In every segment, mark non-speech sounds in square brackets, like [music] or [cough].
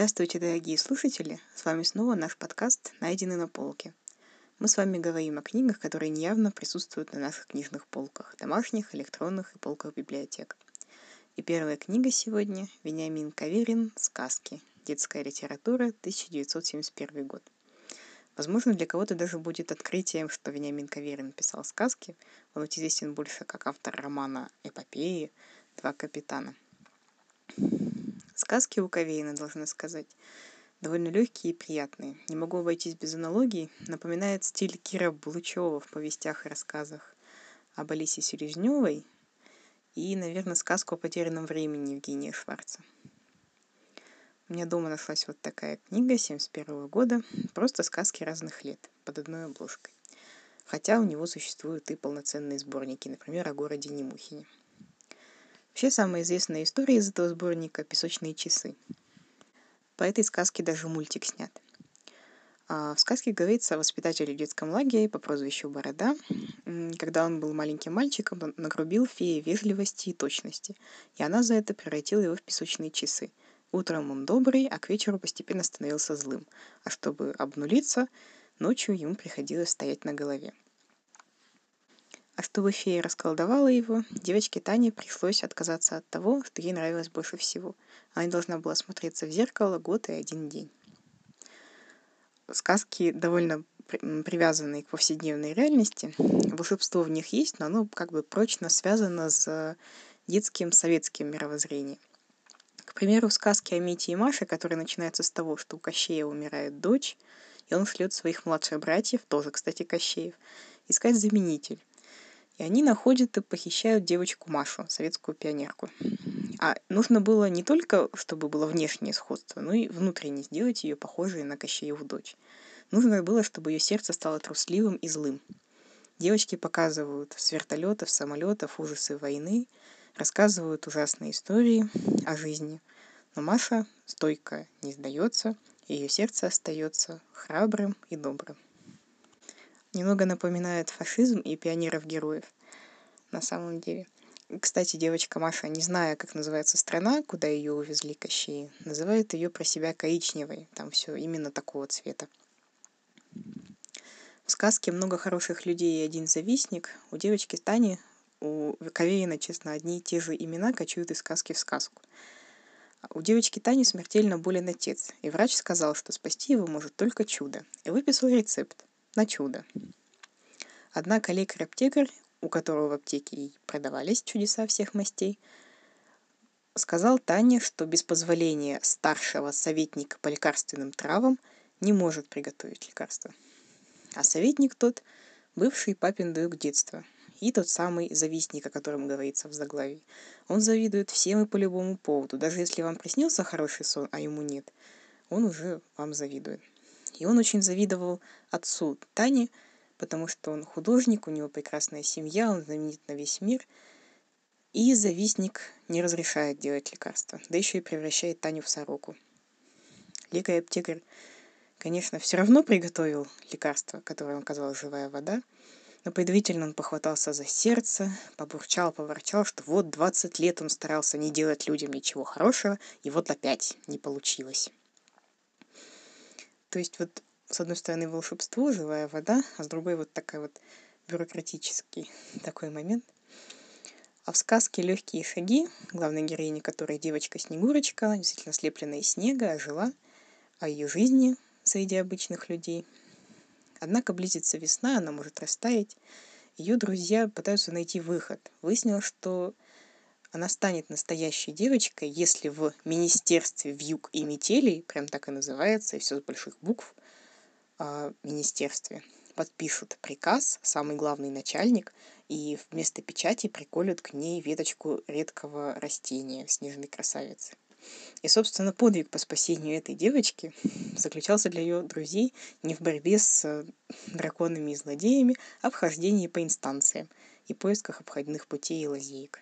Здравствуйте, дорогие слушатели! С вами снова наш подкаст «Найденный на полке». Мы с вами говорим о книгах, которые неявно присутствуют на наших книжных полках, домашних, электронных и полках библиотек. И первая книга сегодня – Вениамин Каверин «Сказки. Детская литература. 1971 год». Возможно, для кого-то даже будет открытием, что Вениамин Каверин писал сказки. Он ведь известен больше как автор романа «Эпопеи. Два капитана». Сказки у Кавейна, должна сказать, довольно легкие и приятные. Не могу обойтись без аналогий. Напоминает стиль Кира Булычева в повестях и рассказах об Алисе Селезневой и, наверное, сказку о потерянном времени Евгения Шварца. У меня дома нашлась вот такая книга 71 года, просто сказки разных лет, под одной обложкой. Хотя у него существуют и полноценные сборники, например, о городе Немухине. Вообще самая известная история из этого сборника – «Песочные часы». По этой сказке даже мультик снят. А в сказке говорится о воспитателе в детском лагере по прозвищу Борода. Когда он был маленьким мальчиком, он нагрубил феи вежливости и точности, и она за это превратила его в песочные часы. Утром он добрый, а к вечеру постепенно становился злым, а чтобы обнулиться, ночью ему приходилось стоять на голове. А чтобы фея расколдовала его, девочке Тане пришлось отказаться от того, что ей нравилось больше всего. Она должна была смотреться в зеркало год и один день. Сказки довольно привязанные к повседневной реальности. Волшебство в них есть, но оно как бы прочно связано с детским советским мировоззрением. К примеру, в сказке о Мите и Маше, которая начинается с того, что у Кощея умирает дочь, и он шлет своих младших братьев, тоже, кстати, Кощеев, искать заменитель. И они находят и похищают девочку Машу, советскую пионерку. А нужно было не только, чтобы было внешнее сходство, но и внутренне сделать ее похожей на Кощееву дочь. Нужно было, чтобы ее сердце стало трусливым и злым. Девочки показывают с вертолетов, самолетов ужасы войны, рассказывают ужасные истории о жизни. Но Маша стойко не сдается, ее сердце остается храбрым и добрым немного напоминает фашизм и пионеров-героев на самом деле. Кстати, девочка Маша, не зная, как называется страна, куда ее увезли Кощеи, называет ее про себя коричневой. Там все именно такого цвета. В сказке много хороших людей и один завистник. У девочки Тани, у Каверина, честно, одни и те же имена кочуют из сказки в сказку. У девочки Тани смертельно болен отец, и врач сказал, что спасти его может только чудо, и выписал рецепт на чудо. Однако лекарь-аптекарь, у которого в аптеке и продавались чудеса всех мастей, сказал Тане, что без позволения старшего советника по лекарственным травам не может приготовить лекарство. А советник тот – бывший папин друг детства и тот самый завистник, о котором говорится в заглавии. Он завидует всем и по любому поводу. Даже если вам приснился хороший сон, а ему нет, он уже вам завидует. И он очень завидовал отцу Тани, потому что он художник, у него прекрасная семья, он знаменит на весь мир. И завистник не разрешает делать лекарства, да еще и превращает Таню в сороку. Лекарь-аптекарь, конечно, все равно приготовил лекарство, которое он казалось живая вода, но предварительно он похватался за сердце, побурчал, поворчал, что вот 20 лет он старался не делать людям ничего хорошего, и вот опять не получилось. То есть вот с одной стороны волшебство, живая вода, а с другой вот такая вот бюрократический [laughs] такой момент. А в сказке «Легкие шаги» главной героини, которая девочка Снегурочка, действительно слепленная из снега, ожила о ее жизни среди обычных людей. Однако близится весна, она может растаять. Ее друзья пытаются найти выход. Выяснилось, что она станет настоящей девочкой, если в Министерстве вьюг и метелей, прям так и называется, и все с больших букв, э, Министерстве, подпишут приказ, самый главный начальник, и вместо печати приколют к ней веточку редкого растения, снежной красавицы. И, собственно, подвиг по спасению этой девочки [laughs] заключался для ее друзей не в борьбе с драконами и злодеями, а в хождении по инстанциям и поисках обходных путей и лазеек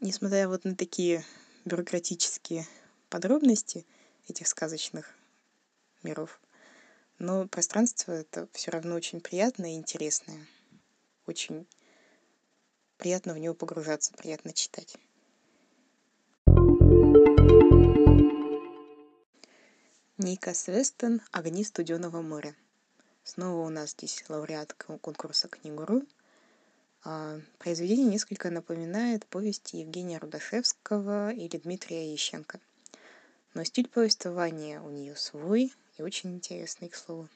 несмотря вот на такие бюрократические подробности этих сказочных миров, но пространство это все равно очень приятное и интересное. Очень приятно в него погружаться, приятно читать. Ника Свестен «Огни студеного моря». Снова у нас здесь лауреат конкурса «Книгуру». А, произведение несколько напоминает повести Евгения Рудашевского или Дмитрия Ещенко. Но стиль повествования у нее свой и очень интересный, к слову.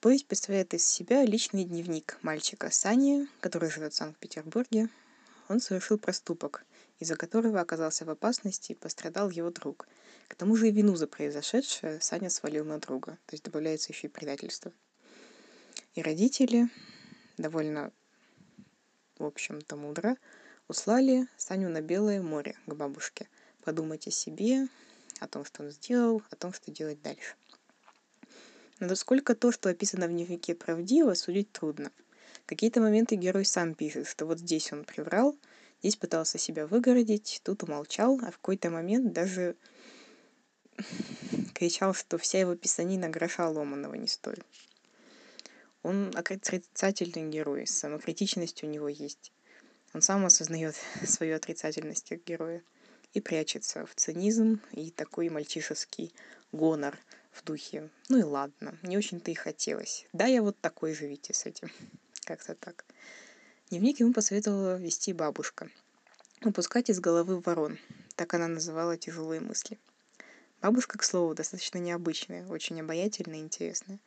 Повесть представляет из себя личный дневник мальчика Сани, который живет в Санкт-Петербурге. Он совершил проступок, из-за которого оказался в опасности и пострадал его друг. К тому же и вину за произошедшее Саня свалил на друга, то есть добавляется еще и предательство. И родители, довольно, в общем-то, мудро, услали Саню на Белое море к бабушке, подумать о себе, о том, что он сделал, о том, что делать дальше. Но насколько то, что описано в дневнике, правдиво, судить трудно. Какие-то моменты герой сам пишет, что вот здесь он приврал, здесь пытался себя выгородить, тут умолчал, а в какой-то момент даже [laughs] кричал, что вся его писанина гроша ломаного не стоит. Он отрицательный герой, самокритичность у него есть. Он сам осознает [laughs] свою отрицательность как героя и прячется в цинизм и такой мальчишеский гонор – в духе ну и ладно не очень-то и хотелось. Да я вот такой живите с этим [laughs] как-то так. Дневник ему посоветовала вести бабушка. Выпускать из головы ворон так она называла тяжелые мысли. Бабушка к слову достаточно необычная очень обаятельная и интересная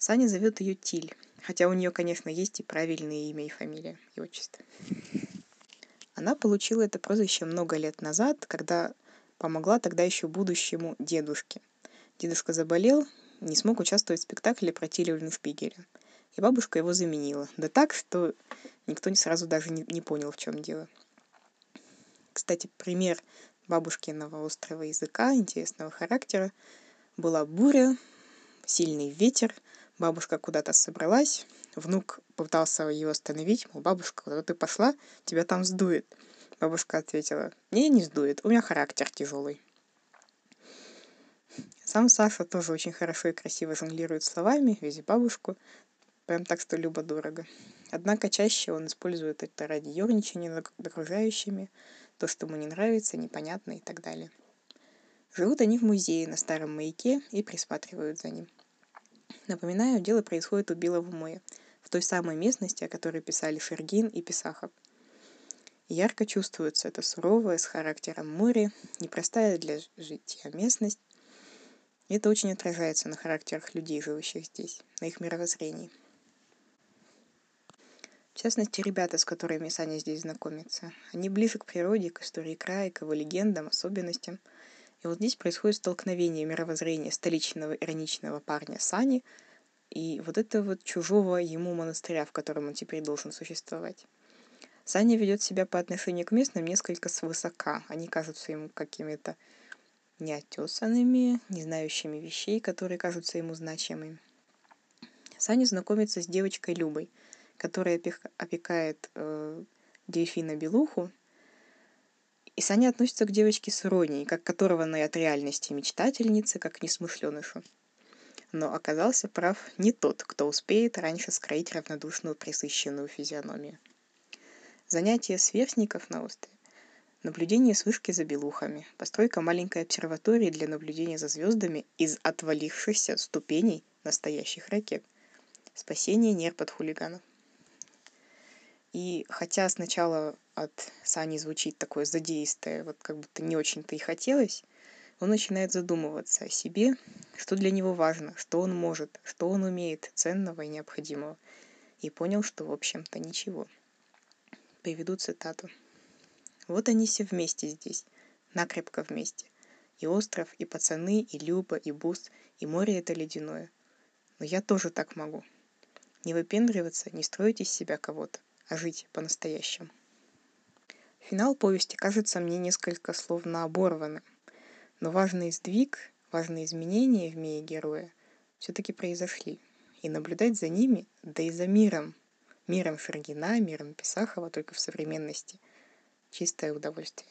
саня зовет ее тиль хотя у нее конечно есть и правильное имя и фамилия и отчество она получила это прозвище много лет назад когда помогла тогда еще будущему дедушке Дедушка заболел, не смог участвовать в спектакле про Тилю Шпигеля. И бабушка его заменила. Да так, что никто не сразу даже не, не понял, в чем дело. Кстати, пример бабушкиного острого языка, интересного характера, была буря, сильный ветер, бабушка куда-то собралась, внук пытался ее остановить, мол, бабушка, куда ты пошла, тебя там сдует. Бабушка ответила, не, не сдует, у меня характер тяжелый. Сам Саша тоже очень хорошо и красиво жонглирует словами, вези бабушку, прям так, что любо-дорого. Однако чаще он использует это ради ерничания над окружающими, то, что ему не нравится, непонятно и так далее. Живут они в музее на старом маяке и присматривают за ним. Напоминаю, дело происходит у Белого моря, в той самой местности, о которой писали Шергин и Писахов. Ярко чувствуется это суровое, с характером море, непростая для жития местность, и это очень отражается на характерах людей, живущих здесь, на их мировоззрении. В частности, ребята, с которыми Саня здесь знакомится, они ближе к природе, к истории края, к его легендам, особенностям. И вот здесь происходит столкновение мировоззрения столичного ироничного парня Сани и вот этого вот чужого ему монастыря, в котором он теперь должен существовать. Саня ведет себя по отношению к местным несколько свысока. Они кажутся ему какими-то неотесанными, не знающими вещей, которые кажутся ему значимыми. Саня знакомится с девочкой Любой, которая опекает э, дельфина Белуху, и Саня относится к девочке с иронией, как к оторванной от реальности мечтательницы, как к несмышленышу. Но оказался прав не тот, кто успеет раньше скроить равнодушную присыщенную физиономию. Занятия сверстников на острове Наблюдение с вышки за белухами. Постройка маленькой обсерватории для наблюдения за звездами из отвалившихся ступеней настоящих ракет. Спасение нерв от хулиганов. И хотя сначала от Сани звучит такое задеистое, вот как будто не очень-то и хотелось, он начинает задумываться о себе, что для него важно, что он может, что он умеет ценного и необходимого. И понял, что в общем-то ничего. Приведу цитату. Вот они все вместе здесь, накрепко вместе. И остров, и пацаны, и Люба, и Бус, и море это ледяное. Но я тоже так могу. Не выпендриваться, не строить из себя кого-то, жить по-настоящему. Финал повести кажется мне несколько словно оборванным, но важный сдвиг, важные изменения в мире героя все-таки произошли. И наблюдать за ними, да и за миром, миром Шергина, миром Писахова только в современности – чистое удовольствие.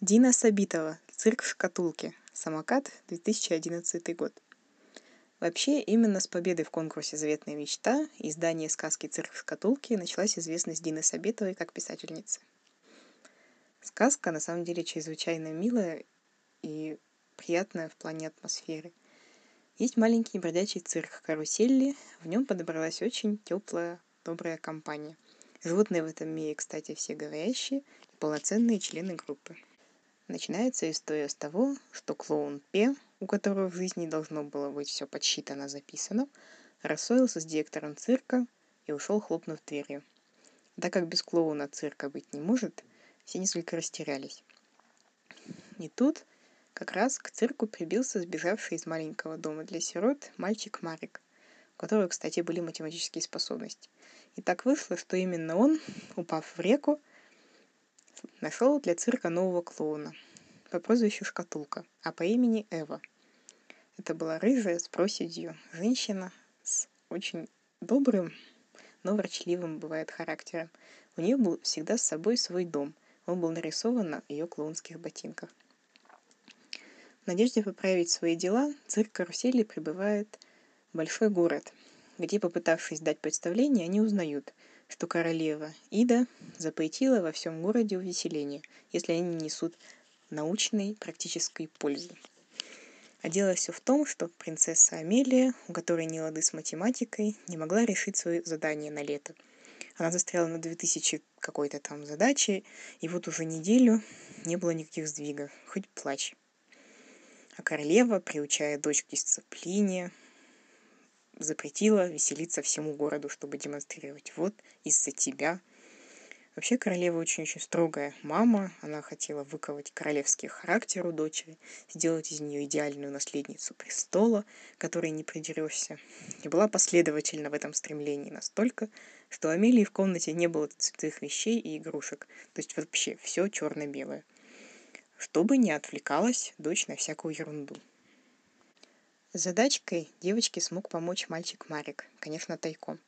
Дина Сабитова. Цирк в шкатулке. Самокат, 2011 год. Вообще, именно с победой в конкурсе «Заветная мечта» и издания сказки «Цирк в шкатулке» началась известность Дины Сабитовой как писательницы. Сказка на самом деле чрезвычайно милая и приятная в плане атмосферы. Есть маленький бродячий цирк карусели, в нем подобралась очень теплая, добрая компания. Животные в этом мире, кстати, все говорящие и полноценные члены группы. Начинается история с того, что клоун Пе, у которого в жизни должно было быть все подсчитано, записано, рассорился с директором цирка и ушел, хлопнув дверью. Так как без клоуна цирка быть не может, все несколько растерялись. И тут как раз к цирку прибился сбежавший из маленького дома для сирот мальчик Марик, у которого, кстати, были математические способности. И так вышло, что именно он, упав в реку, нашел для цирка нового клоуна по прозвищу Шкатулка, а по имени Эва. Это была рыжая с проседью женщина с очень добрым, но ворчливым бывает характером. У нее был всегда с собой свой дом. Он был нарисован на ее клоунских ботинках. В надежде поправить свои дела, цирк карусели прибывает в большой город, где, попытавшись дать представление, они узнают, что королева Ида запретила во всем городе увеселение, если они не несут научной практической пользы. А дело все в том, что принцесса Амелия, у которой не лады с математикой, не могла решить свое задание на лето. Она застряла на 2000 какой-то там задачи, и вот уже неделю не было никаких сдвигов, хоть плачь. А королева, приучая дочь к дисциплине, запретила веселиться всему городу, чтобы демонстрировать. Вот из-за тебя. Вообще королева очень-очень строгая мама. Она хотела выковать королевский характер у дочери, сделать из нее идеальную наследницу престола, которой не придерешься. И была последовательна в этом стремлении настолько, что у Амелии в комнате не было цветных вещей и игрушек. То есть вообще все черно-белое. Чтобы не отвлекалась дочь на всякую ерунду. Задачкой девочке смог помочь мальчик Марик, конечно, тайком.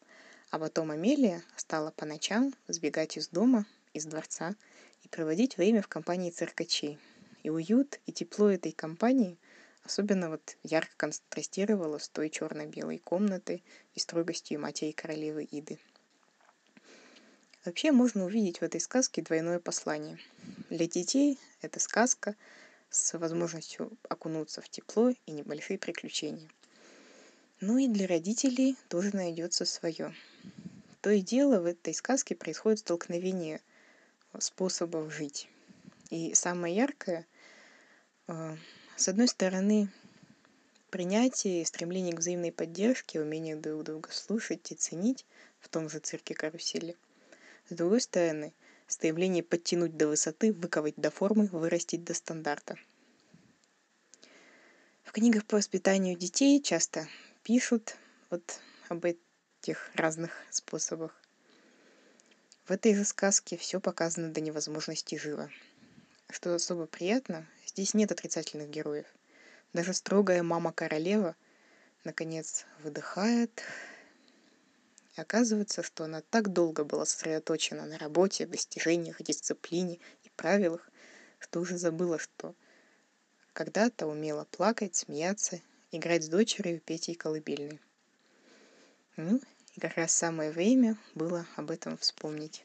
А потом Амелия стала по ночам сбегать из дома, из дворца и проводить время в компании циркачей. И уют, и тепло этой компании особенно вот ярко контрастировало с той черно-белой комнатой и строгостью матери королевы Иды. Вообще можно увидеть в этой сказке двойное послание. Для детей это сказка – с возможностью окунуться в тепло и небольшие приключения. Ну и для родителей тоже найдется свое. То и дело в этой сказке происходит столкновение способов жить. И самое яркое, э, с одной стороны, принятие, стремление к взаимной поддержке, умение друг друга слушать и ценить в том же цирке карусели. С другой стороны, стремление подтянуть до высоты, выковать до формы, вырастить до стандарта. В книгах по воспитанию детей часто пишут вот об этих разных способах. В этой же сказке все показано до невозможности живо. Что особо приятно, здесь нет отрицательных героев. Даже строгая мама-королева наконец выдыхает оказывается, что она так долго была сосредоточена на работе, достижениях, дисциплине и правилах, что уже забыла, что когда-то умела плакать, смеяться, играть с дочерью, петь ей колыбельные. Ну, как раз самое время было об этом вспомнить.